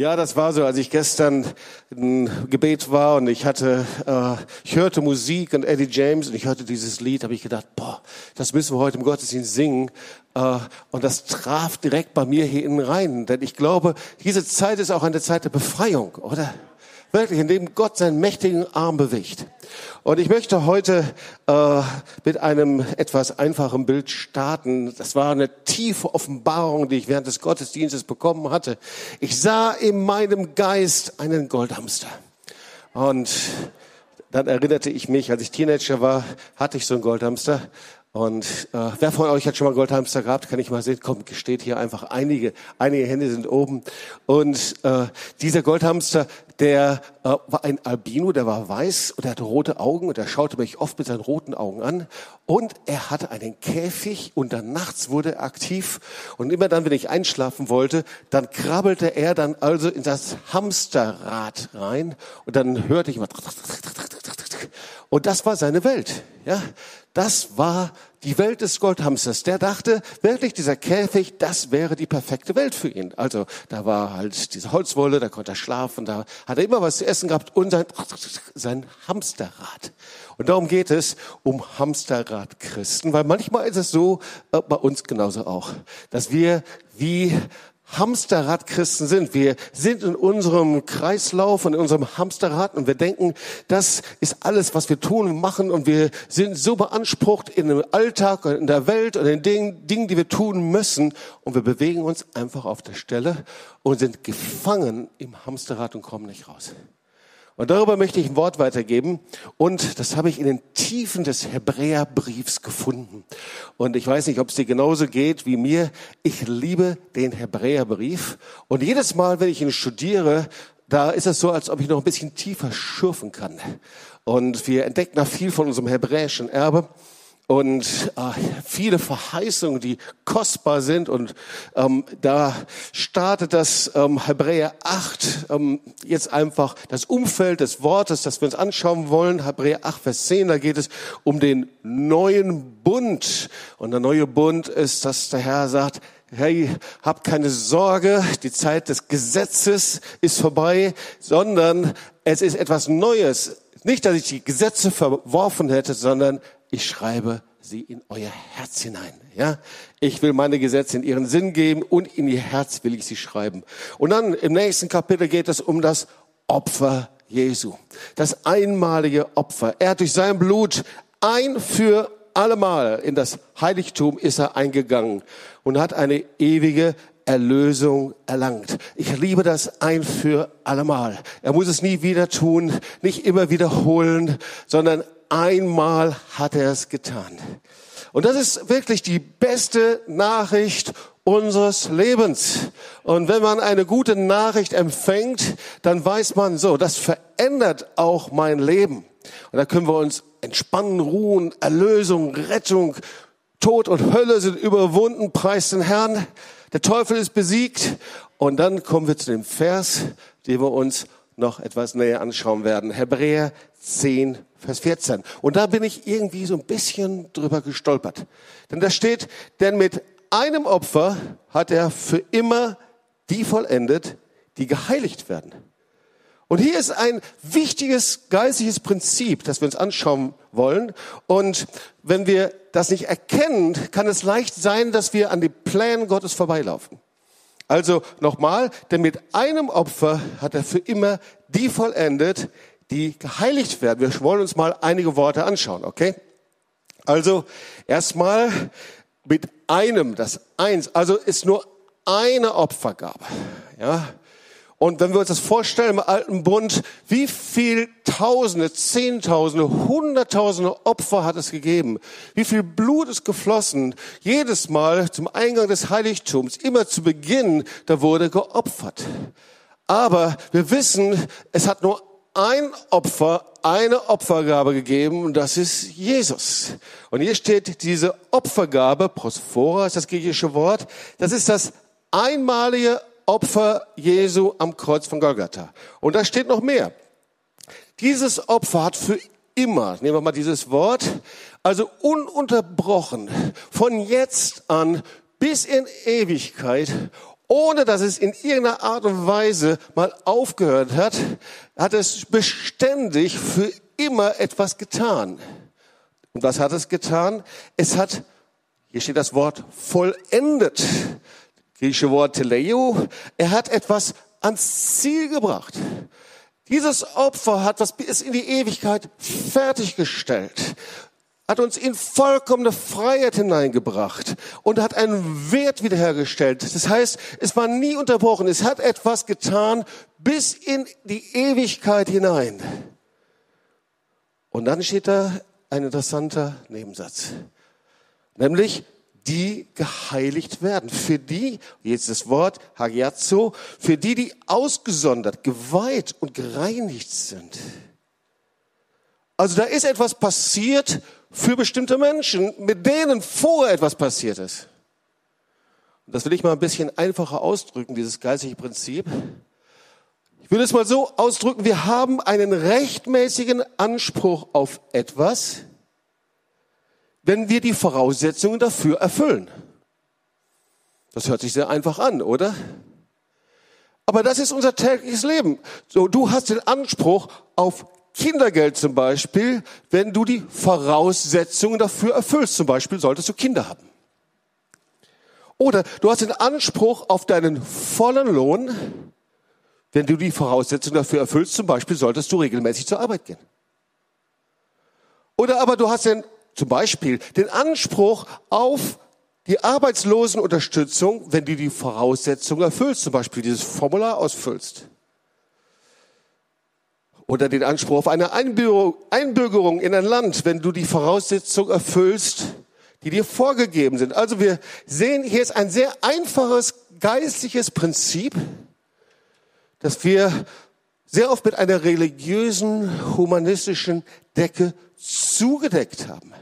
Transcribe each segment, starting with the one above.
Ja, das war so, als ich gestern ein Gebet war und ich hatte, äh, ich hörte Musik und Eddie James und ich hörte dieses Lied, habe ich gedacht, boah, das müssen wir heute im Gottesdienst singen. Äh, und das traf direkt bei mir hier innen rein, denn ich glaube, diese Zeit ist auch eine Zeit der Befreiung, oder? Wirklich, in dem Gott seinen mächtigen Arm bewegt. Und ich möchte heute äh, mit einem etwas einfachen Bild starten. Das war eine tiefe Offenbarung, die ich während des Gottesdienstes bekommen hatte. Ich sah in meinem Geist einen Goldhamster. Und dann erinnerte ich mich, als ich Teenager war, hatte ich so einen Goldhamster. Und äh, wer von euch hat schon mal Goldhamster gehabt? Kann ich mal sehen? Komm, steht hier einfach. Einige, einige Hände sind oben. Und äh, dieser Goldhamster, der äh, war ein Albino, der war weiß und er hatte rote Augen und er schaute mich oft mit seinen roten Augen an. Und er hatte einen Käfig und dann nachts wurde er aktiv. Und immer dann, wenn ich einschlafen wollte, dann krabbelte er dann also in das Hamsterrad rein und dann hörte ich immer und das war seine Welt. Ja, das war die Welt des Goldhamsters. Der dachte wirklich, dieser Käfig, das wäre die perfekte Welt für ihn. Also da war halt diese Holzwolle, da konnte er schlafen, da hat er immer was zu essen gehabt und sein, sein Hamsterrad. Und darum geht es um Hamsterrad-Christen, weil manchmal ist es so, äh, bei uns genauso auch, dass wir wie Hamsterrad-Christen sind. Wir sind in unserem Kreislauf und in unserem Hamsterrad und wir denken, das ist alles, was wir tun und machen und wir sind so beansprucht in dem Alltag und in der Welt und in den Dingen, die wir tun müssen und wir bewegen uns einfach auf der Stelle und sind gefangen im Hamsterrad und kommen nicht raus. Und darüber möchte ich ein Wort weitergeben. Und das habe ich in den Tiefen des Hebräerbriefs gefunden. Und ich weiß nicht, ob es dir genauso geht wie mir. Ich liebe den Hebräerbrief. Und jedes Mal, wenn ich ihn studiere, da ist es so, als ob ich noch ein bisschen tiefer schürfen kann. Und wir entdecken da viel von unserem hebräischen Erbe und äh, viele Verheißungen, die kostbar sind. Und ähm, da startet das ähm, Hebräer 8 ähm, jetzt einfach das Umfeld des Wortes, das wir uns anschauen wollen. Hebräer 8, Vers 10, da geht es um den neuen Bund. Und der neue Bund ist, dass der Herr sagt, hey, habt keine Sorge, die Zeit des Gesetzes ist vorbei, sondern es ist etwas Neues. Nicht, dass ich die Gesetze verworfen hätte, sondern ich schreibe sie in euer Herz hinein. Ja, ich will meine Gesetze in ihren Sinn geben und in ihr Herz will ich sie schreiben. Und dann im nächsten Kapitel geht es um das Opfer Jesu, das einmalige Opfer. Er hat durch sein Blut ein für allemal in das Heiligtum ist er eingegangen und hat eine ewige Erlösung erlangt. Ich liebe das ein für allemal. Er muss es nie wieder tun, nicht immer wiederholen, sondern einmal hat er es getan. Und das ist wirklich die beste Nachricht unseres Lebens. Und wenn man eine gute Nachricht empfängt, dann weiß man so, das verändert auch mein Leben. Und da können wir uns entspannen, ruhen, Erlösung, Rettung, Tod und Hölle sind überwunden, preis den Herrn. Der Teufel ist besiegt. Und dann kommen wir zu dem Vers, den wir uns noch etwas näher anschauen werden. Hebräer 10, Vers 14. Und da bin ich irgendwie so ein bisschen drüber gestolpert. Denn da steht, denn mit einem Opfer hat er für immer die vollendet, die geheiligt werden. Und hier ist ein wichtiges geistliches Prinzip, das wir uns anschauen wollen. Und wenn wir das nicht erkennen, kann es leicht sein, dass wir an die Plänen Gottes vorbeilaufen. Also nochmal, denn mit einem Opfer hat er für immer die vollendet, die geheiligt werden. Wir wollen uns mal einige Worte anschauen, okay? Also erstmal mit einem, das eins, also ist nur eine Opfergabe, ja? Und wenn wir uns das vorstellen im alten Bund, wie viel Tausende, Zehntausende, Hunderttausende Opfer hat es gegeben? Wie viel Blut ist geflossen? Jedes Mal zum Eingang des Heiligtums, immer zu Beginn, da wurde geopfert. Aber wir wissen, es hat nur ein Opfer, eine Opfergabe gegeben und das ist Jesus. Und hier steht diese Opfergabe, prosphora ist das griechische Wort, das ist das einmalige Opfer Jesu am Kreuz von Golgatha. Und da steht noch mehr. Dieses Opfer hat für immer, nehmen wir mal dieses Wort, also ununterbrochen, von jetzt an bis in Ewigkeit ohne dass es in irgendeiner Art und Weise mal aufgehört hat, hat es beständig für immer etwas getan. Und was hat es getan? Es hat, hier steht das Wort vollendet, griechische Wort teleo, er hat etwas ans Ziel gebracht. Dieses Opfer hat was bis in die Ewigkeit fertiggestellt, hat uns in vollkommene Freiheit hineingebracht und hat einen Wert wiederhergestellt. Das heißt, es war nie unterbrochen. Es hat etwas getan bis in die Ewigkeit hinein. Und dann steht da ein interessanter Nebensatz. Nämlich, die geheiligt werden. Für die, jetzt das Wort Hagiazo, für die, die ausgesondert, geweiht und gereinigt sind. Also da ist etwas passiert für bestimmte Menschen, mit denen vorher etwas passiert ist. Und das will ich mal ein bisschen einfacher ausdrücken, dieses geistige Prinzip. Ich würde es mal so ausdrücken, wir haben einen rechtmäßigen Anspruch auf etwas, wenn wir die Voraussetzungen dafür erfüllen. Das hört sich sehr einfach an, oder? Aber das ist unser tägliches Leben. So, du hast den Anspruch auf Kindergeld zum Beispiel, wenn du die Voraussetzungen dafür erfüllst. Zum Beispiel solltest du Kinder haben. Oder du hast den Anspruch auf deinen vollen Lohn, wenn du die Voraussetzungen dafür erfüllst. Zum Beispiel solltest du regelmäßig zur Arbeit gehen. Oder aber du hast den zum Beispiel den Anspruch auf die Arbeitslosenunterstützung, wenn du die Voraussetzungen erfüllst, zum Beispiel dieses Formular ausfüllst. Oder den Anspruch auf eine Einbürgerung in ein Land, wenn du die Voraussetzungen erfüllst, die dir vorgegeben sind. Also wir sehen, hier ist ein sehr einfaches geistliches Prinzip, das wir sehr oft mit einer religiösen, humanistischen Decke zugedeckt haben.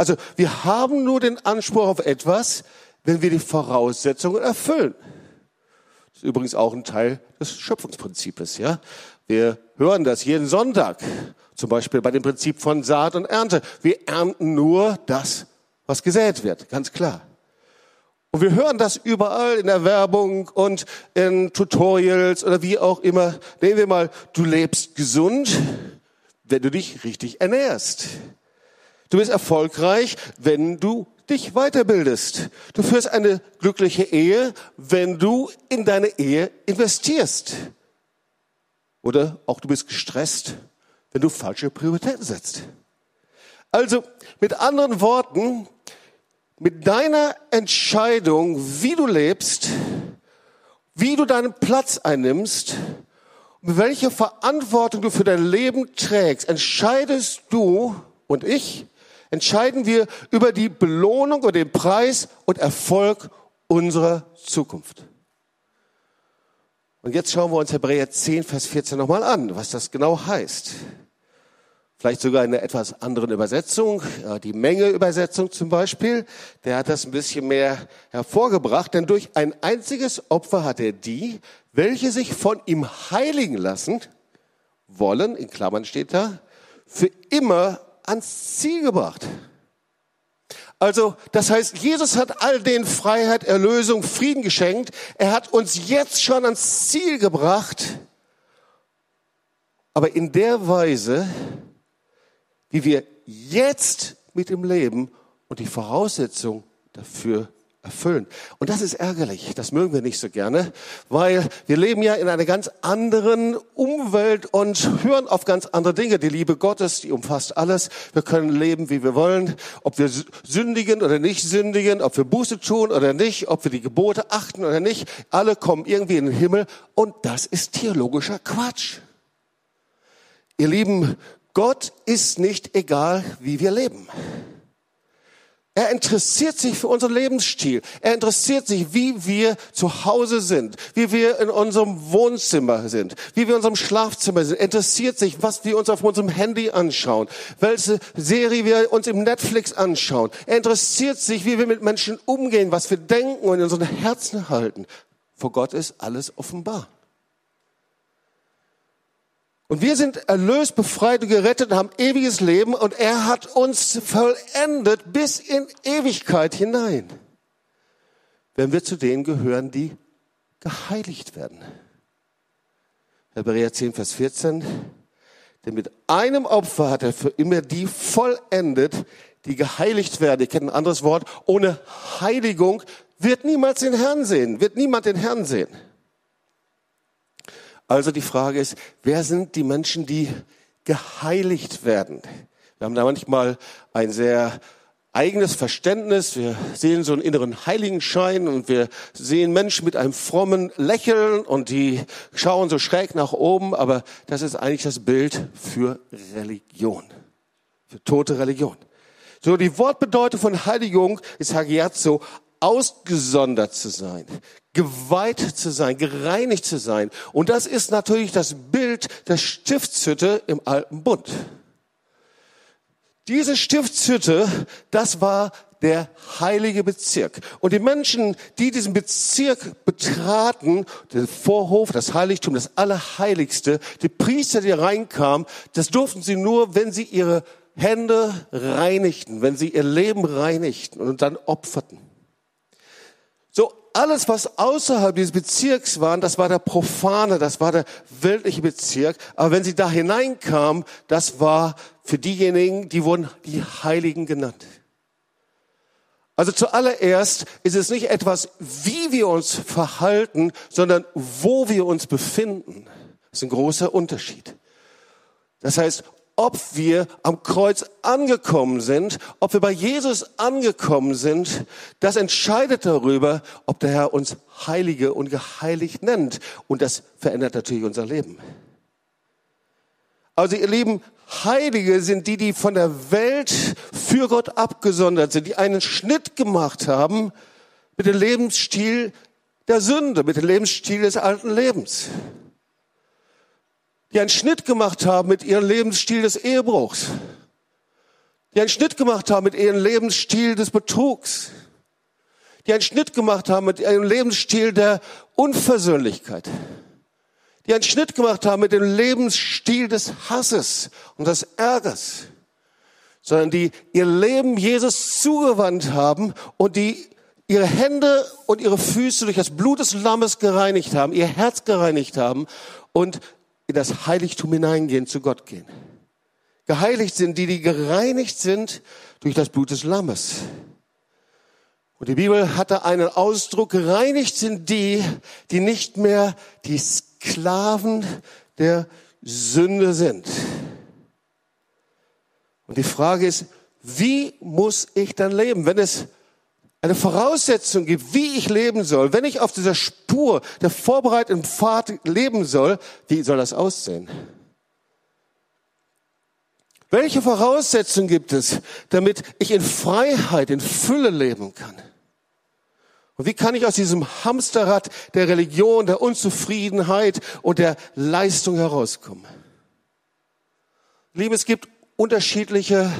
Also wir haben nur den Anspruch auf etwas, wenn wir die Voraussetzungen erfüllen. Das ist übrigens auch ein Teil des Schöpfungsprinzips. Ja, wir hören das jeden Sonntag, zum Beispiel bei dem Prinzip von Saat und Ernte. Wir ernten nur das, was gesät wird, ganz klar. Und wir hören das überall in der Werbung und in Tutorials oder wie auch immer. Nehmen wir mal, du lebst gesund, wenn du dich richtig ernährst. Du bist erfolgreich, wenn du dich weiterbildest. Du führst eine glückliche Ehe, wenn du in deine Ehe investierst. Oder auch du bist gestresst, wenn du falsche Prioritäten setzt. Also mit anderen Worten, mit deiner Entscheidung, wie du lebst, wie du deinen Platz einnimmst, welche Verantwortung du für dein Leben trägst, entscheidest du und ich, entscheiden wir über die Belohnung oder den Preis und Erfolg unserer Zukunft. Und jetzt schauen wir uns Hebräer 10, Vers 14 nochmal an, was das genau heißt. Vielleicht sogar in einer etwas anderen Übersetzung, die Menge-Übersetzung zum Beispiel, der hat das ein bisschen mehr hervorgebracht, denn durch ein einziges Opfer hat er die, welche sich von ihm heiligen lassen wollen, in Klammern steht da, für immer ans Ziel gebracht. Also, das heißt, Jesus hat all den Freiheit, Erlösung, Frieden geschenkt. Er hat uns jetzt schon ans Ziel gebracht. Aber in der Weise, wie wir jetzt mit ihm leben und die Voraussetzung dafür erfüllen. Und das ist ärgerlich, das mögen wir nicht so gerne, weil wir leben ja in einer ganz anderen Umwelt und hören auf ganz andere Dinge. Die Liebe Gottes, die umfasst alles. Wir können leben, wie wir wollen, ob wir sündigen oder nicht sündigen, ob wir Buße tun oder nicht, ob wir die Gebote achten oder nicht. Alle kommen irgendwie in den Himmel und das ist theologischer Quatsch. Ihr Lieben, Gott ist nicht egal, wie wir leben. Er interessiert sich für unseren Lebensstil. Er interessiert sich, wie wir zu Hause sind, wie wir in unserem Wohnzimmer sind, wie wir in unserem Schlafzimmer sind. Er interessiert sich, was wir uns auf unserem Handy anschauen, welche Serie wir uns im Netflix anschauen. Er interessiert sich, wie wir mit Menschen umgehen, was wir denken und in unseren Herzen halten. Vor Gott ist alles offenbar. Und wir sind erlöst, befreit und gerettet haben ewiges Leben und er hat uns vollendet bis in Ewigkeit hinein. Wenn wir zu denen gehören, die geheiligt werden. Hebräer 10, Vers 14. Denn mit einem Opfer hat er für immer die vollendet, die geheiligt werden. Ihr kennt ein anderes Wort. Ohne Heiligung wird niemals den Herrn sehen, wird niemand den Herrn sehen. Also die Frage ist, wer sind die Menschen, die geheiligt werden? Wir haben da manchmal ein sehr eigenes Verständnis. Wir sehen so einen inneren Heiligenschein und wir sehen Menschen mit einem frommen Lächeln und die schauen so schräg nach oben. Aber das ist eigentlich das Bild für Religion, für tote Religion. So, die Wortbedeutung von Heiligung ist Hagiazo, ausgesondert zu sein, geweiht zu sein, gereinigt zu sein. Und das ist natürlich das Bild der Stiftshütte im Alten Bund. Diese Stiftshütte, das war der heilige Bezirk. Und die Menschen, die diesen Bezirk betraten, den Vorhof, das Heiligtum, das Allerheiligste, die Priester, die reinkamen, das durften sie nur, wenn sie ihre Hände reinigten, wenn sie ihr Leben reinigten und dann opferten. Alles, was außerhalb dieses Bezirks war, das war der profane, das war der weltliche Bezirk. Aber wenn sie da hineinkamen, das war für diejenigen, die wurden die Heiligen genannt. Also zuallererst ist es nicht etwas, wie wir uns verhalten, sondern wo wir uns befinden. Das ist ein großer Unterschied. Das heißt, ob wir am Kreuz angekommen sind, ob wir bei Jesus angekommen sind, das entscheidet darüber, ob der Herr uns Heilige und geheiligt nennt. Und das verändert natürlich unser Leben. Also ihr Lieben, Heilige sind die, die von der Welt für Gott abgesondert sind, die einen Schnitt gemacht haben mit dem Lebensstil der Sünde, mit dem Lebensstil des alten Lebens die einen Schnitt gemacht haben mit ihrem Lebensstil des Ehebruchs, die einen Schnitt gemacht haben mit ihrem Lebensstil des Betrugs, die einen Schnitt gemacht haben mit ihrem Lebensstil der Unversöhnlichkeit, die einen Schnitt gemacht haben mit dem Lebensstil des Hasses und des Ärgers, sondern die ihr Leben Jesus zugewandt haben und die ihre Hände und ihre Füße durch das Blut des Lammes gereinigt haben, ihr Herz gereinigt haben und in das Heiligtum hineingehen, zu Gott gehen. Geheiligt sind die, die gereinigt sind durch das Blut des Lammes. Und die Bibel hatte einen Ausdruck, gereinigt sind die, die nicht mehr die Sklaven der Sünde sind. Und die Frage ist, wie muss ich dann leben, wenn es eine Voraussetzung gibt, wie ich leben soll, wenn ich auf dieser Spur der vorbereiteten Pfad leben soll, wie soll das aussehen? Welche Voraussetzungen gibt es, damit ich in Freiheit, in Fülle leben kann? Und wie kann ich aus diesem Hamsterrad der Religion, der Unzufriedenheit und der Leistung herauskommen? Liebe, es gibt unterschiedliche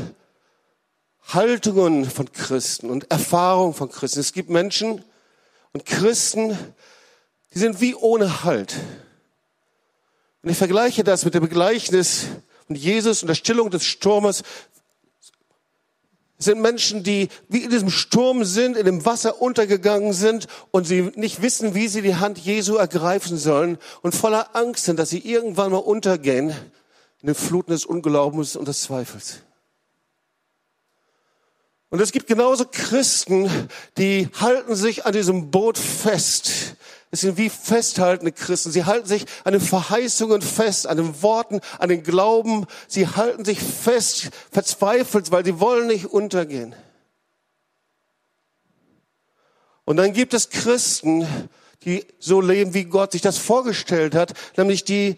Haltungen von Christen und Erfahrungen von Christen. Es gibt Menschen und Christen, die sind wie ohne Halt. Und ich vergleiche das mit dem Gleichnis von Jesus und der Stillung des Sturmes. Es sind Menschen, die wie in diesem Sturm sind, in dem Wasser untergegangen sind und sie nicht wissen, wie sie die Hand Jesu ergreifen sollen und voller Angst sind, dass sie irgendwann mal untergehen in den Fluten des Unglaubens und des Zweifels. Und es gibt genauso Christen, die halten sich an diesem Boot fest. Es sind wie festhaltende Christen. Sie halten sich an den Verheißungen fest, an den Worten, an den Glauben. Sie halten sich fest, verzweifelt, weil sie wollen nicht untergehen. Und dann gibt es Christen, die so leben, wie Gott sich das vorgestellt hat, nämlich die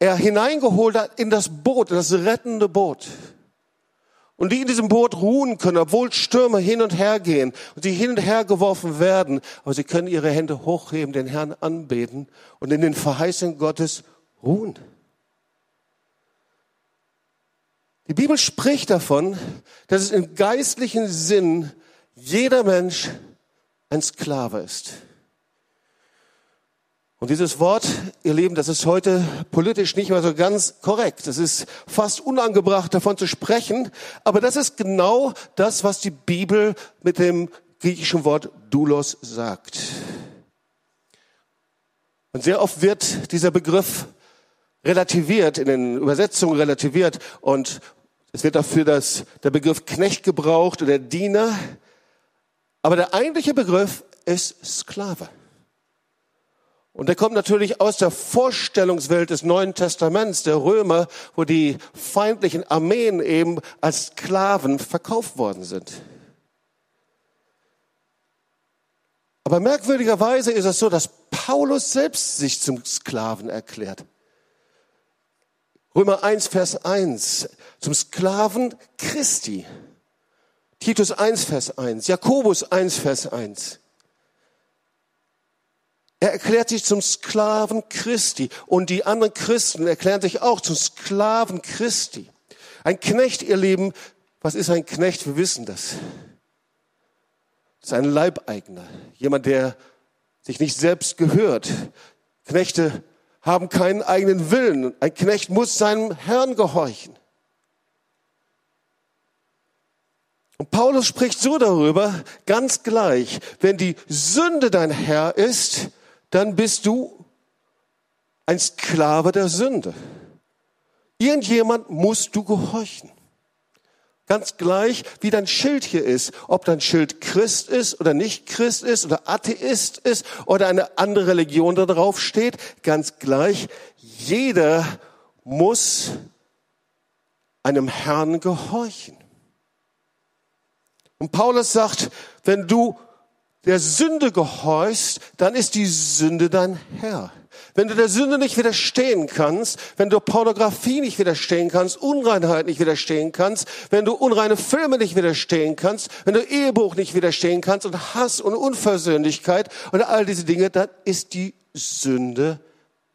er hineingeholt hat in das Boot, in das rettende Boot und die in diesem Boot ruhen können, obwohl Stürme hin und her gehen und sie hin und her geworfen werden, aber sie können ihre Hände hochheben, den Herrn anbeten und in den Verheißungen Gottes ruhen. Die Bibel spricht davon, dass es im geistlichen Sinn jeder Mensch ein Sklave ist. Und dieses Wort, ihr Lieben, das ist heute politisch nicht mehr so ganz korrekt. Es ist fast unangebracht, davon zu sprechen. Aber das ist genau das, was die Bibel mit dem griechischen Wort doulos sagt. Und sehr oft wird dieser Begriff relativiert, in den Übersetzungen relativiert und es wird dafür das, der Begriff Knecht gebraucht oder Diener. Aber der eigentliche Begriff ist Sklave. Und der kommt natürlich aus der Vorstellungswelt des Neuen Testaments, der Römer, wo die feindlichen Armeen eben als Sklaven verkauft worden sind. Aber merkwürdigerweise ist es so, dass Paulus selbst sich zum Sklaven erklärt. Römer 1, Vers 1, zum Sklaven Christi. Titus 1, Vers 1, Jakobus 1, Vers 1. Er erklärt sich zum Sklaven Christi und die anderen Christen erklären sich auch zum Sklaven Christi. Ein Knecht, ihr Lieben, was ist ein Knecht? Wir wissen das. Das ist ein Leibeigner, jemand, der sich nicht selbst gehört. Knechte haben keinen eigenen Willen. Ein Knecht muss seinem Herrn gehorchen. Und Paulus spricht so darüber, ganz gleich, wenn die Sünde dein Herr ist, dann bist du ein Sklave der Sünde. Irgendjemand musst du gehorchen. Ganz gleich, wie dein Schild hier ist, ob dein Schild Christ ist oder nicht Christ ist oder Atheist ist oder eine andere Religion da drauf steht, ganz gleich, jeder muss einem Herrn gehorchen. Und Paulus sagt, wenn du der Sünde gehorchst, dann ist die Sünde dein Herr. Wenn du der Sünde nicht widerstehen kannst, wenn du Pornografie nicht widerstehen kannst, Unreinheit nicht widerstehen kannst, wenn du unreine Filme nicht widerstehen kannst, wenn du Ehebruch nicht widerstehen kannst und Hass und Unversöhnlichkeit und all diese Dinge, dann ist die Sünde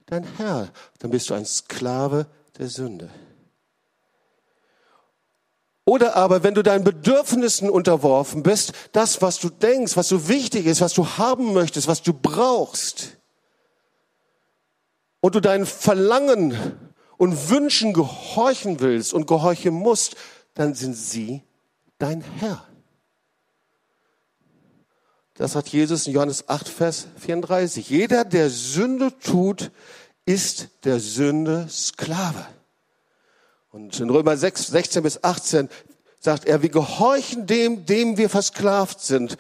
dein Herr. Dann bist du ein Sklave der Sünde. Oder aber, wenn du deinen Bedürfnissen unterworfen bist, das, was du denkst, was so wichtig ist, was du haben möchtest, was du brauchst, und du deinen Verlangen und Wünschen gehorchen willst und gehorchen musst, dann sind sie dein Herr. Das hat Jesus in Johannes 8, Vers 34. Jeder, der Sünde tut, ist der Sünde Sklave. Und in Römer 6, 16 bis 18 sagt er, wir gehorchen dem, dem wir versklavt sind.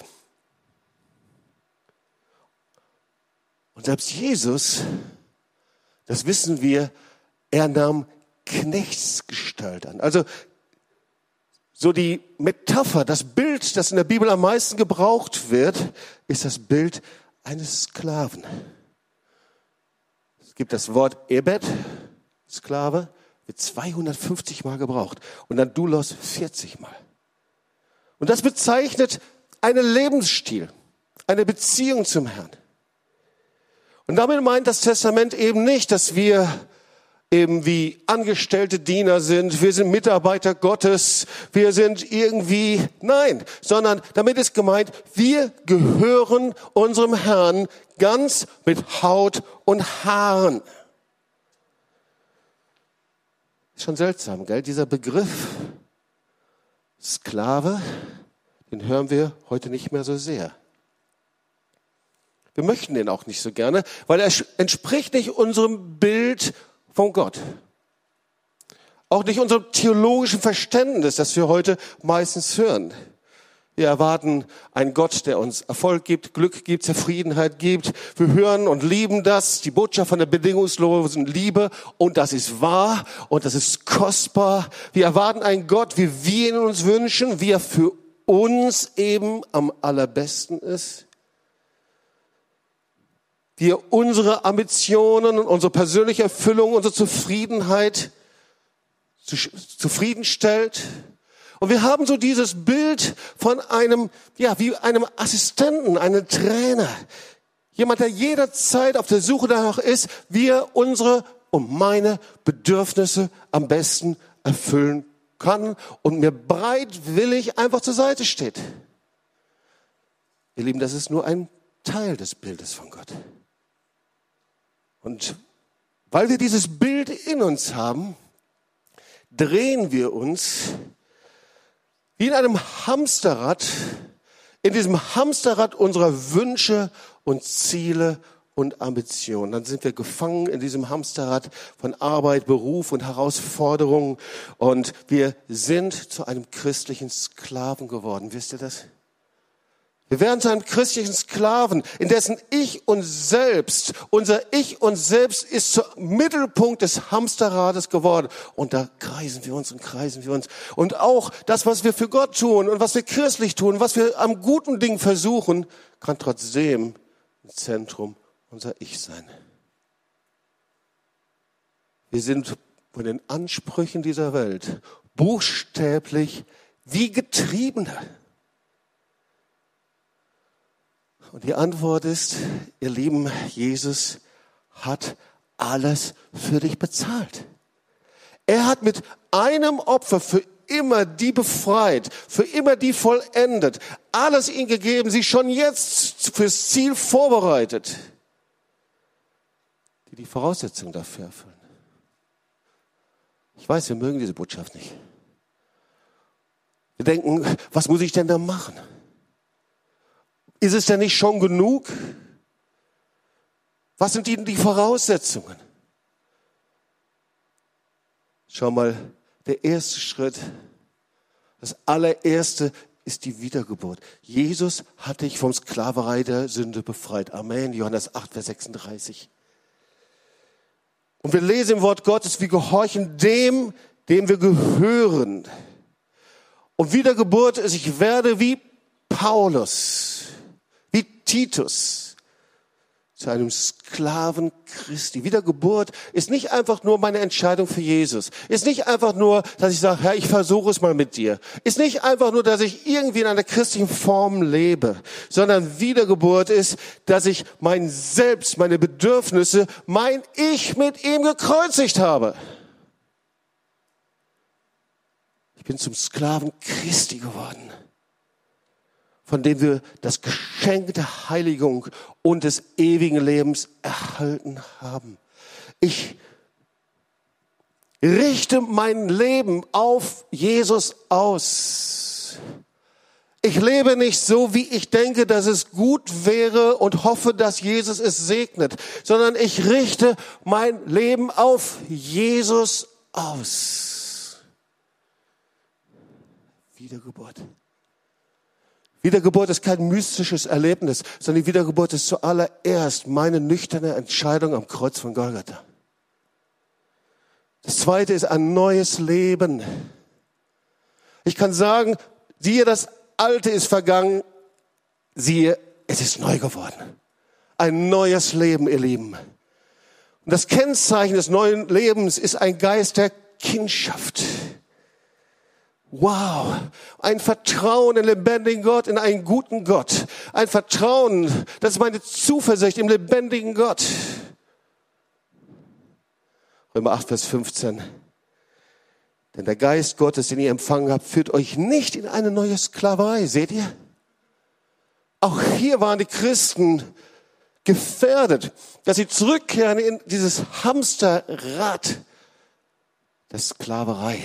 Und selbst Jesus das wissen wir, er nahm Knechtsgestalt an. Also so die Metapher, das Bild, das in der Bibel am meisten gebraucht wird, ist das Bild eines Sklaven. Es gibt das Wort Ebed, Sklave, wird 250 Mal gebraucht und dann Doulos 40 Mal. Und das bezeichnet einen Lebensstil, eine Beziehung zum Herrn. Und damit meint das Testament eben nicht, dass wir eben wie angestellte Diener sind, wir sind Mitarbeiter Gottes, wir sind irgendwie, nein, sondern damit ist gemeint, wir gehören unserem Herrn ganz mit Haut und Haaren. Ist schon seltsam, gell? Dieser Begriff Sklave, den hören wir heute nicht mehr so sehr. Wir möchten den auch nicht so gerne, weil er entspricht nicht unserem Bild von Gott. Auch nicht unserem theologischen Verständnis, das wir heute meistens hören. Wir erwarten einen Gott, der uns Erfolg gibt, Glück gibt, Zufriedenheit gibt. Wir hören und lieben das, die Botschaft von der bedingungslosen Liebe. Und das ist wahr und das ist kostbar. Wir erwarten einen Gott, wie wir ihn uns wünschen, wie er für uns eben am allerbesten ist wie er unsere Ambitionen und unsere persönliche Erfüllung, unsere Zufriedenheit zufriedenstellt. Und wir haben so dieses Bild von einem, ja, wie einem Assistenten, einem Trainer. Jemand, der jederzeit auf der Suche danach ist, wie er unsere und meine Bedürfnisse am besten erfüllen kann und mir bereitwillig einfach zur Seite steht. Ihr Lieben, das ist nur ein Teil des Bildes von Gott. Und weil wir dieses Bild in uns haben, drehen wir uns wie in einem Hamsterrad, in diesem Hamsterrad unserer Wünsche und Ziele und Ambition. Dann sind wir gefangen in diesem Hamsterrad von Arbeit, Beruf und Herausforderungen und wir sind zu einem christlichen Sklaven geworden. Wisst ihr das? Wir werden zu einem christlichen Sklaven, in dessen Ich und Selbst, unser Ich und Selbst ist zum Mittelpunkt des Hamsterrades geworden. Und da kreisen wir uns und kreisen wir uns. Und auch das, was wir für Gott tun und was wir christlich tun, was wir am guten Ding versuchen, kann trotzdem im Zentrum unser Ich sein. Wir sind von den Ansprüchen dieser Welt buchstäblich wie Getriebene. Und die Antwort ist, ihr Lieben, Jesus hat alles für dich bezahlt. Er hat mit einem Opfer für immer die befreit, für immer die vollendet, alles ihnen gegeben, sie schon jetzt fürs Ziel vorbereitet, die die Voraussetzungen dafür erfüllen. Ich weiß, wir mögen diese Botschaft nicht. Wir denken, was muss ich denn da machen? Ist es denn nicht schon genug? Was sind die, die Voraussetzungen? Schau mal, der erste Schritt, das allererste ist die Wiedergeburt. Jesus hat dich vom Sklaverei der Sünde befreit. Amen. Johannes 8, Vers 36. Und wir lesen im Wort Gottes, wir gehorchen dem, dem wir gehören. Und Wiedergeburt ist, ich werde wie Paulus Titus zu einem Sklaven Christi. Wiedergeburt ist nicht einfach nur meine Entscheidung für Jesus. Ist nicht einfach nur, dass ich sage, Herr, ich versuche es mal mit dir. Ist nicht einfach nur, dass ich irgendwie in einer christlichen Form lebe, sondern Wiedergeburt ist, dass ich mein Selbst, meine Bedürfnisse, mein Ich mit ihm gekreuzigt habe. Ich bin zum Sklaven Christi geworden von dem wir das Geschenk der Heiligung und des ewigen Lebens erhalten haben. Ich richte mein Leben auf Jesus aus. Ich lebe nicht so, wie ich denke, dass es gut wäre und hoffe, dass Jesus es segnet, sondern ich richte mein Leben auf Jesus aus. Wiedergeburt. Wiedergeburt ist kein mystisches Erlebnis, sondern die Wiedergeburt ist zuallererst meine nüchterne Entscheidung am Kreuz von Golgatha. Das zweite ist ein neues Leben. Ich kann sagen, siehe, das Alte ist vergangen, siehe, es ist neu geworden. Ein neues Leben, ihr Lieben. Und das Kennzeichen des neuen Lebens ist ein Geist der Kindschaft. Wow, ein Vertrauen in lebendigen Gott, in einen guten Gott. Ein Vertrauen, das ist meine Zuversicht im lebendigen Gott. Römer 8, Vers 15. Denn der Geist Gottes, den ihr empfangen habt, führt euch nicht in eine neue Sklaverei. Seht ihr? Auch hier waren die Christen gefährdet, dass sie zurückkehren in dieses Hamsterrad der Sklaverei.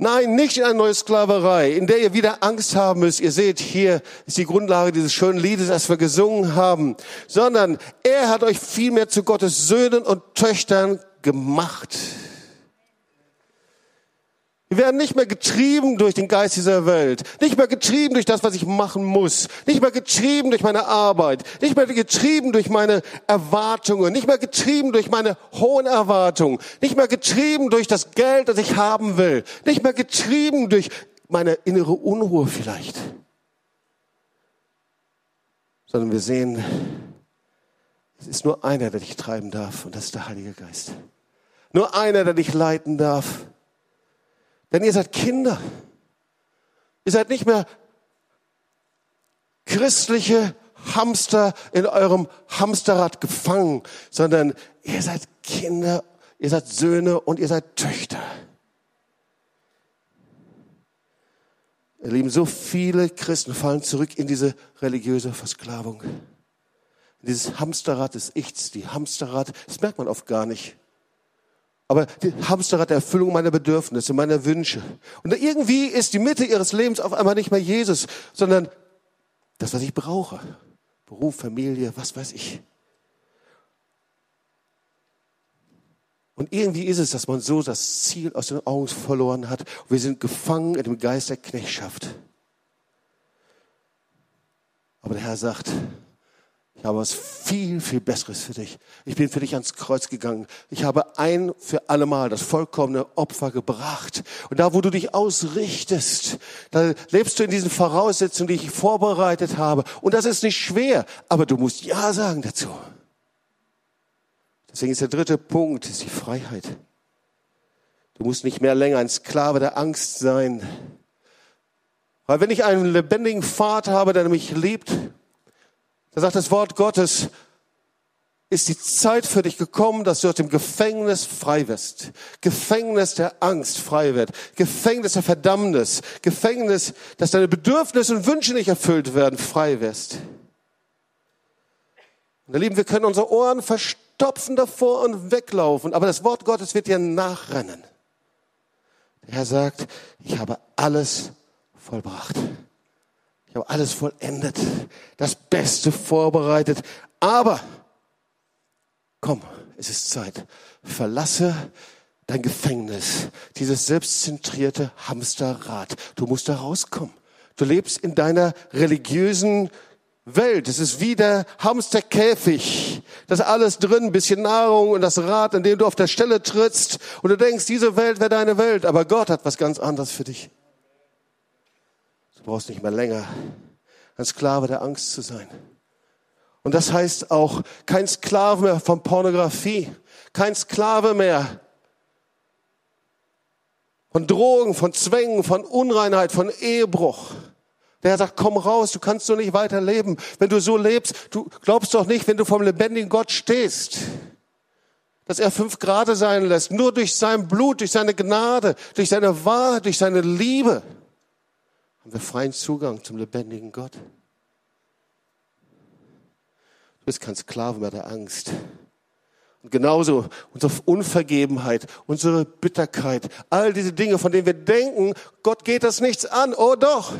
Nein, nicht in eine neue Sklaverei, in der ihr wieder Angst haben müsst. Ihr seht, hier ist die Grundlage dieses schönen Liedes, das wir gesungen haben, sondern er hat euch vielmehr zu Gottes Söhnen und Töchtern gemacht. Wir werden nicht mehr getrieben durch den Geist dieser Welt, nicht mehr getrieben durch das, was ich machen muss, nicht mehr getrieben durch meine Arbeit, nicht mehr getrieben durch meine Erwartungen, nicht mehr getrieben durch meine hohen Erwartungen, nicht mehr getrieben durch das Geld, das ich haben will, nicht mehr getrieben durch meine innere Unruhe vielleicht, sondern wir sehen, es ist nur einer, der dich treiben darf, und das ist der Heilige Geist. Nur einer, der dich leiten darf. Denn ihr seid Kinder. Ihr seid nicht mehr christliche Hamster in eurem Hamsterrad gefangen, sondern ihr seid Kinder, ihr seid Söhne und ihr seid Töchter. Ihr Lieben, so viele Christen fallen zurück in diese religiöse Versklavung. Dieses Hamsterrad des Ichs, die Hamsterrad, das merkt man oft gar nicht. Aber die Hamsterrad der Erfüllung meiner Bedürfnisse, meiner Wünsche. Und irgendwie ist die Mitte ihres Lebens auf einmal nicht mehr Jesus, sondern das, was ich brauche. Beruf, Familie, was weiß ich. Und irgendwie ist es, dass man so das Ziel aus den Augen verloren hat. wir sind gefangen in dem Geist der Knechtschaft. Aber der Herr sagt, ich habe was viel, viel Besseres für dich. Ich bin für dich ans Kreuz gegangen. Ich habe ein für allemal das vollkommene Opfer gebracht. Und da, wo du dich ausrichtest, da lebst du in diesen Voraussetzungen, die ich vorbereitet habe. Und das ist nicht schwer, aber du musst Ja sagen dazu. Deswegen ist der dritte Punkt, ist die Freiheit. Du musst nicht mehr länger ein Sklave der Angst sein. Weil wenn ich einen lebendigen Vater habe, der mich liebt, da sagt das Wort Gottes, ist die Zeit für dich gekommen, dass du aus dem Gefängnis frei wirst. Gefängnis der Angst frei wird. Gefängnis der Verdammnis. Gefängnis, dass deine Bedürfnisse und Wünsche nicht erfüllt werden, frei wirst. Und ihr Lieben, wir können unsere Ohren verstopfen davor und weglaufen, aber das Wort Gottes wird dir nachrennen. Der Herr sagt, ich habe alles vollbracht. Habe alles vollendet, das Beste vorbereitet. Aber komm, es ist Zeit. Verlasse dein Gefängnis, dieses selbstzentrierte Hamsterrad. Du musst da rauskommen. Du lebst in deiner religiösen Welt. Es ist wie der Hamsterkäfig. Das alles drin, ein bisschen Nahrung und das Rad, in dem du auf der Stelle trittst. Und du denkst, diese Welt wäre deine Welt. Aber Gott hat was ganz anderes für dich. Du brauchst nicht mehr länger ein Sklave der Angst zu sein. Und das heißt auch kein Sklave mehr von Pornografie, kein Sklave mehr von Drogen, von Zwängen, von Unreinheit, von Ehebruch. Der sagt, komm raus, du kannst so nicht weiterleben. Wenn du so lebst, du glaubst doch nicht, wenn du vom lebendigen Gott stehst, dass er fünf Grade sein lässt, nur durch sein Blut, durch seine Gnade, durch seine Wahrheit, durch seine Liebe haben wir freien Zugang zum lebendigen Gott. Du bist kein Sklave mehr der Angst. Und genauso unsere Unvergebenheit, unsere Bitterkeit, all diese Dinge, von denen wir denken, Gott geht das nichts an. Oh doch.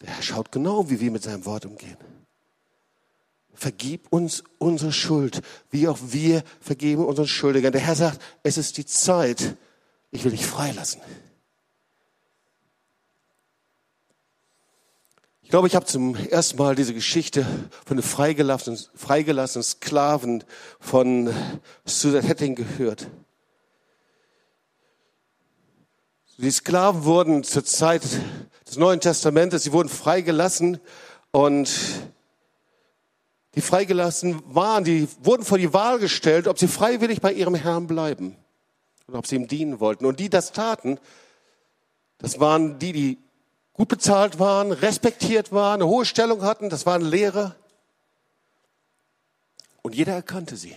Der Herr schaut genau, wie wir mit seinem Wort umgehen. Vergib uns unsere Schuld, wie auch wir vergeben unseren Schuldigern. Der Herr sagt, es ist die Zeit, ich will dich freilassen. Ich glaube, ich habe zum ersten Mal diese Geschichte von den freigelassenen, freigelassenen Sklaven von Susan Hetting gehört. Die Sklaven wurden zur Zeit des Neuen Testamentes, sie wurden freigelassen und die freigelassen waren, die wurden vor die Wahl gestellt, ob sie freiwillig bei ihrem Herrn bleiben oder ob sie ihm dienen wollten. Und die das taten, das waren die, die gut bezahlt waren, respektiert waren, eine hohe Stellung hatten. Das waren Lehrer. Und jeder erkannte sie.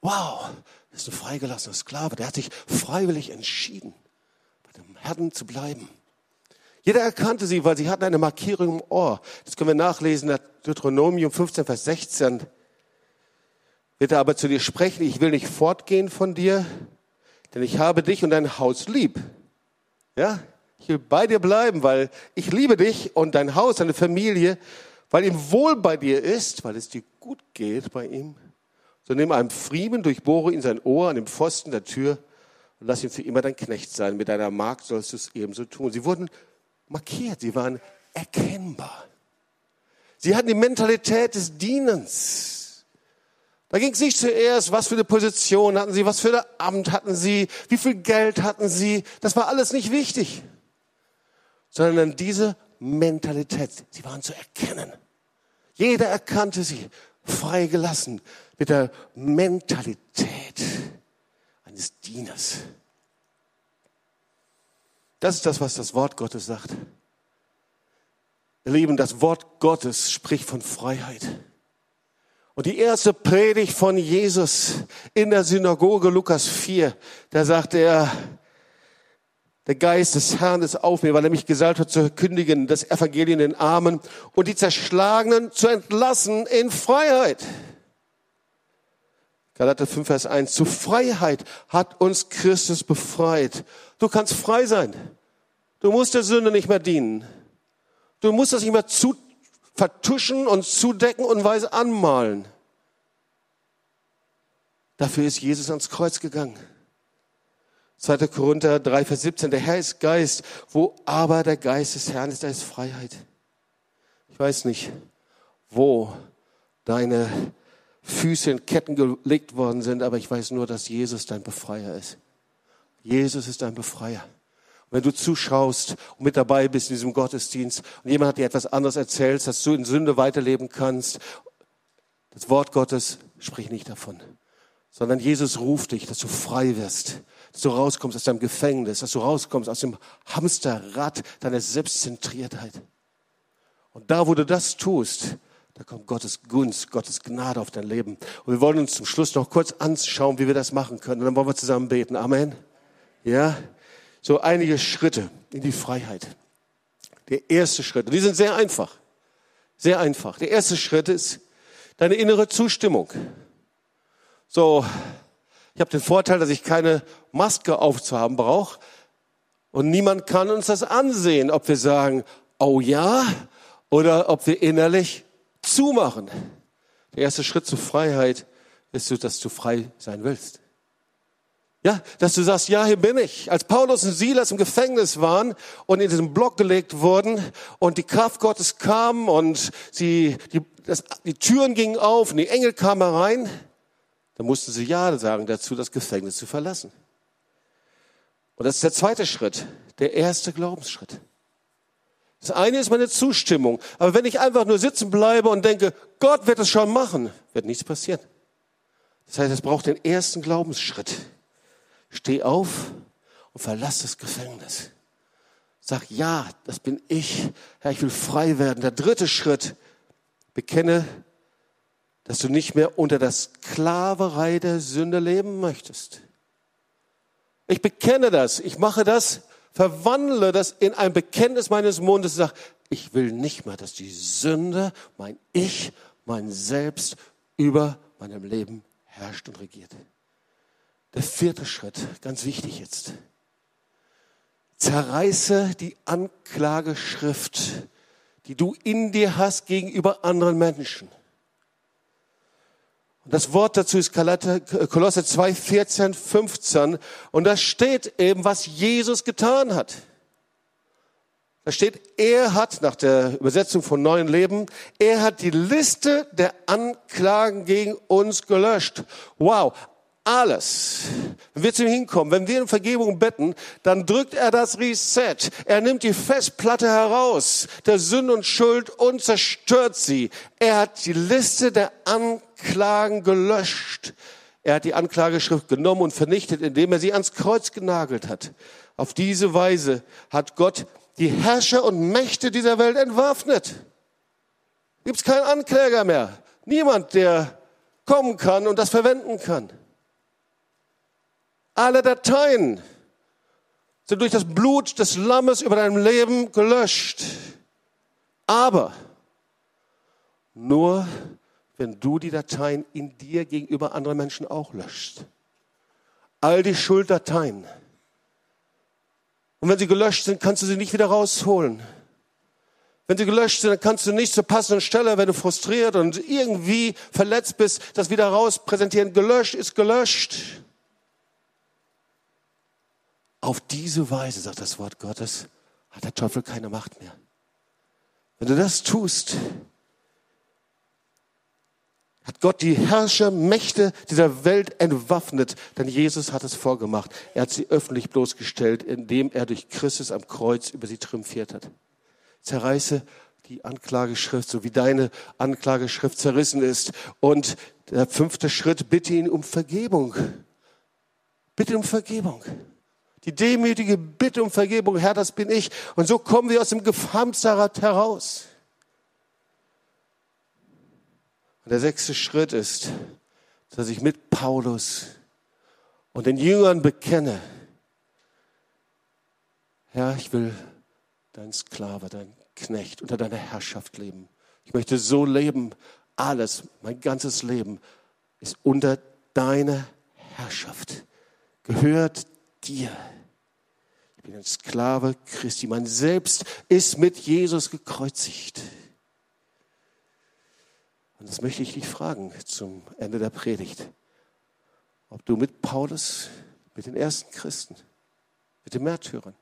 Wow, das ist ein freigelassener Sklave. Der hat sich freiwillig entschieden, bei dem Herrn zu bleiben. Jeder erkannte sie, weil sie hatten eine Markierung im Ohr. Das können wir nachlesen, in Deuteronomium 15, Vers 16. Wird er aber zu dir sprechen, ich will nicht fortgehen von dir, denn ich habe dich und dein Haus lieb. Ja? Ich will bei dir bleiben, weil ich liebe dich und dein Haus, deine Familie, weil ihm wohl bei dir ist, weil es dir gut geht bei ihm. So nimm einen Friemen, durchbohre ihn sein Ohr an dem Pfosten der Tür und lass ihn für immer dein Knecht sein. Mit deiner Magd sollst du es ebenso tun. Sie wurden markiert, sie waren erkennbar. Sie hatten die Mentalität des Dienens. Da ging es nicht zuerst, was für eine Position hatten sie, was für ein Amt hatten sie, wie viel Geld hatten sie. Das war alles nicht wichtig sondern diese Mentalität. Sie waren zu erkennen. Jeder erkannte sie, freigelassen mit der Mentalität eines Dieners. Das ist das, was das Wort Gottes sagt. Ihr Lieben, das Wort Gottes spricht von Freiheit. Und die erste Predigt von Jesus in der Synagoge, Lukas 4, da sagt er, der Geist des Herrn ist auf mir, weil er mich gesalbt hat zu kündigen, das Evangelium den Armen und die Zerschlagenen zu entlassen in Freiheit. Galater 5, Vers 1. Zu Freiheit hat uns Christus befreit. Du kannst frei sein. Du musst der Sünde nicht mehr dienen. Du musst das nicht mehr zu, vertuschen und zudecken und weise anmalen. Dafür ist Jesus ans Kreuz gegangen. 2. Korinther 3, Vers 17, der Herr ist Geist, wo aber der Geist des Herrn ist, da ist Freiheit. Ich weiß nicht, wo deine Füße in Ketten gelegt worden sind, aber ich weiß nur, dass Jesus dein Befreier ist. Jesus ist dein Befreier. Und wenn du zuschaust und mit dabei bist in diesem Gottesdienst und jemand hat dir etwas anderes erzählt, dass du in Sünde weiterleben kannst, das Wort Gottes sprich nicht davon, sondern Jesus ruft dich, dass du frei wirst, dass du rauskommst aus deinem Gefängnis, dass du rauskommst aus dem Hamsterrad deiner Selbstzentriertheit. Und da, wo du das tust, da kommt Gottes Gunst, Gottes Gnade auf dein Leben. Und wir wollen uns zum Schluss noch kurz anschauen, wie wir das machen können. Und dann wollen wir zusammen beten. Amen. Ja, so einige Schritte in die Freiheit. Der erste Schritt, und die sind sehr einfach, sehr einfach. Der erste Schritt ist deine innere Zustimmung. So, ich habe den Vorteil, dass ich keine Maske aufzuhaben brauche und niemand kann uns das ansehen, ob wir sagen, oh ja, oder ob wir innerlich zumachen. Der erste Schritt zur Freiheit ist, dass du frei sein willst. Ja, dass du sagst, ja, hier bin ich. Als Paulus und Silas im Gefängnis waren und in diesen Block gelegt wurden und die Kraft Gottes kam und sie, die, das, die Türen gingen auf und die Engel kamen herein, dann mussten sie Ja sagen dazu, das Gefängnis zu verlassen. Und das ist der zweite Schritt, der erste Glaubensschritt. Das eine ist meine Zustimmung. Aber wenn ich einfach nur sitzen bleibe und denke, Gott wird es schon machen, wird nichts passieren. Das heißt, es braucht den ersten Glaubensschritt. Steh auf und verlass das Gefängnis. Sag, ja, das bin ich. Herr, ich will frei werden. Der dritte Schritt, bekenne, dass du nicht mehr unter der Sklaverei der Sünde leben möchtest. Ich bekenne das. Ich mache das, verwandle das in ein Bekenntnis meines Mundes. Sag, ich will nicht mehr, dass die Sünde, mein Ich, mein Selbst über meinem Leben herrscht und regiert. Der vierte Schritt, ganz wichtig jetzt. Zerreiße die Anklageschrift, die du in dir hast gegenüber anderen Menschen. Und das Wort dazu ist Kolosse 2, 14, 15. Und da steht eben, was Jesus getan hat. Da steht, er hat, nach der Übersetzung von Neuen Leben, er hat die Liste der Anklagen gegen uns gelöscht. Wow, alles. Wenn wir zu ihm hinkommen, wenn wir um Vergebung betten, dann drückt er das Reset. Er nimmt die Festplatte heraus der Sünde und Schuld und zerstört sie. Er hat die Liste der Anklagen gelöscht. Er hat die Anklageschrift genommen und vernichtet, indem er sie ans Kreuz genagelt hat. Auf diese Weise hat Gott die Herrscher und Mächte dieser Welt entwaffnet. Gibt es keinen Ankläger mehr. Niemand, der kommen kann und das verwenden kann. Alle Dateien sind durch das Blut des Lammes über deinem Leben gelöscht. Aber nur wenn du die Dateien in dir gegenüber anderen Menschen auch löscht. All die Schulddateien. Und wenn sie gelöscht sind, kannst du sie nicht wieder rausholen. Wenn sie gelöscht sind, dann kannst du nicht zur passenden Stelle, wenn du frustriert und irgendwie verletzt bist, das wieder raus präsentieren. Gelöscht ist gelöscht. Auf diese Weise, sagt das Wort Gottes, hat der Teufel keine Macht mehr. Wenn du das tust, hat Gott die Herrscher, Mächte dieser Welt entwaffnet, denn Jesus hat es vorgemacht. Er hat sie öffentlich bloßgestellt, indem er durch Christus am Kreuz über sie triumphiert hat. Zerreiße die Anklageschrift, so wie deine Anklageschrift zerrissen ist. Und der fünfte Schritt, bitte ihn um Vergebung. Bitte um Vergebung. Die demütige Bitte um Vergebung, Herr, das bin ich. Und so kommen wir aus dem Hamsterrad heraus. Und der sechste Schritt ist, dass ich mit Paulus und den Jüngern bekenne, Herr, ich will dein Sklave, dein Knecht unter deiner Herrschaft leben. Ich möchte so leben, alles, mein ganzes Leben ist unter deiner Herrschaft, gehört dir. Ich bin ein Sklave Christi. Mein Selbst ist mit Jesus gekreuzigt. Und das möchte ich dich fragen zum Ende der Predigt. Ob du mit Paulus, mit den ersten Christen, mit den Märtyrern,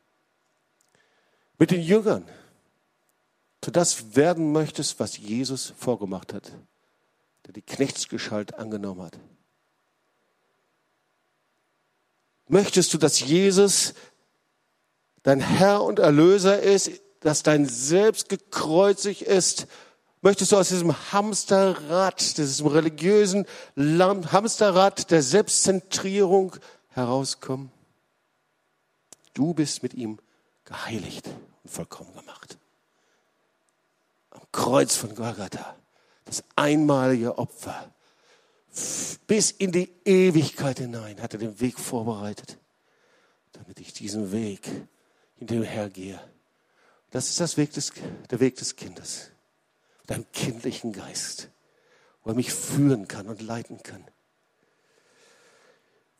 mit den Jüngern, zu das werden möchtest, was Jesus vorgemacht hat, der die Knechtsgestalt angenommen hat. Möchtest du, dass Jesus dein Herr und Erlöser ist, dass dein Selbst gekreuzigt ist? Möchtest du aus diesem Hamsterrad, diesem religiösen Hamsterrad der Selbstzentrierung herauskommen? Du bist mit ihm geheiligt und vollkommen gemacht. Am Kreuz von Golgatha, das einmalige Opfer, bis in die Ewigkeit hinein hat er den Weg vorbereitet, damit ich diesen Weg hinterhergehe. Das ist das Weg des, der Weg des Kindes, deinem kindlichen Geist, wo er mich führen kann und leiten kann.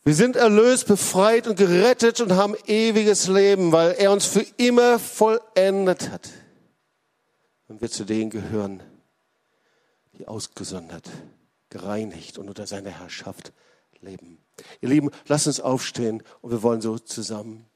Wir sind erlöst, befreit und gerettet und haben ewiges Leben, weil er uns für immer vollendet hat. Und wir zu denen gehören, die ausgesondert, gereinigt und unter seiner Herrschaft leben. Ihr Lieben, lasst uns aufstehen und wir wollen so zusammen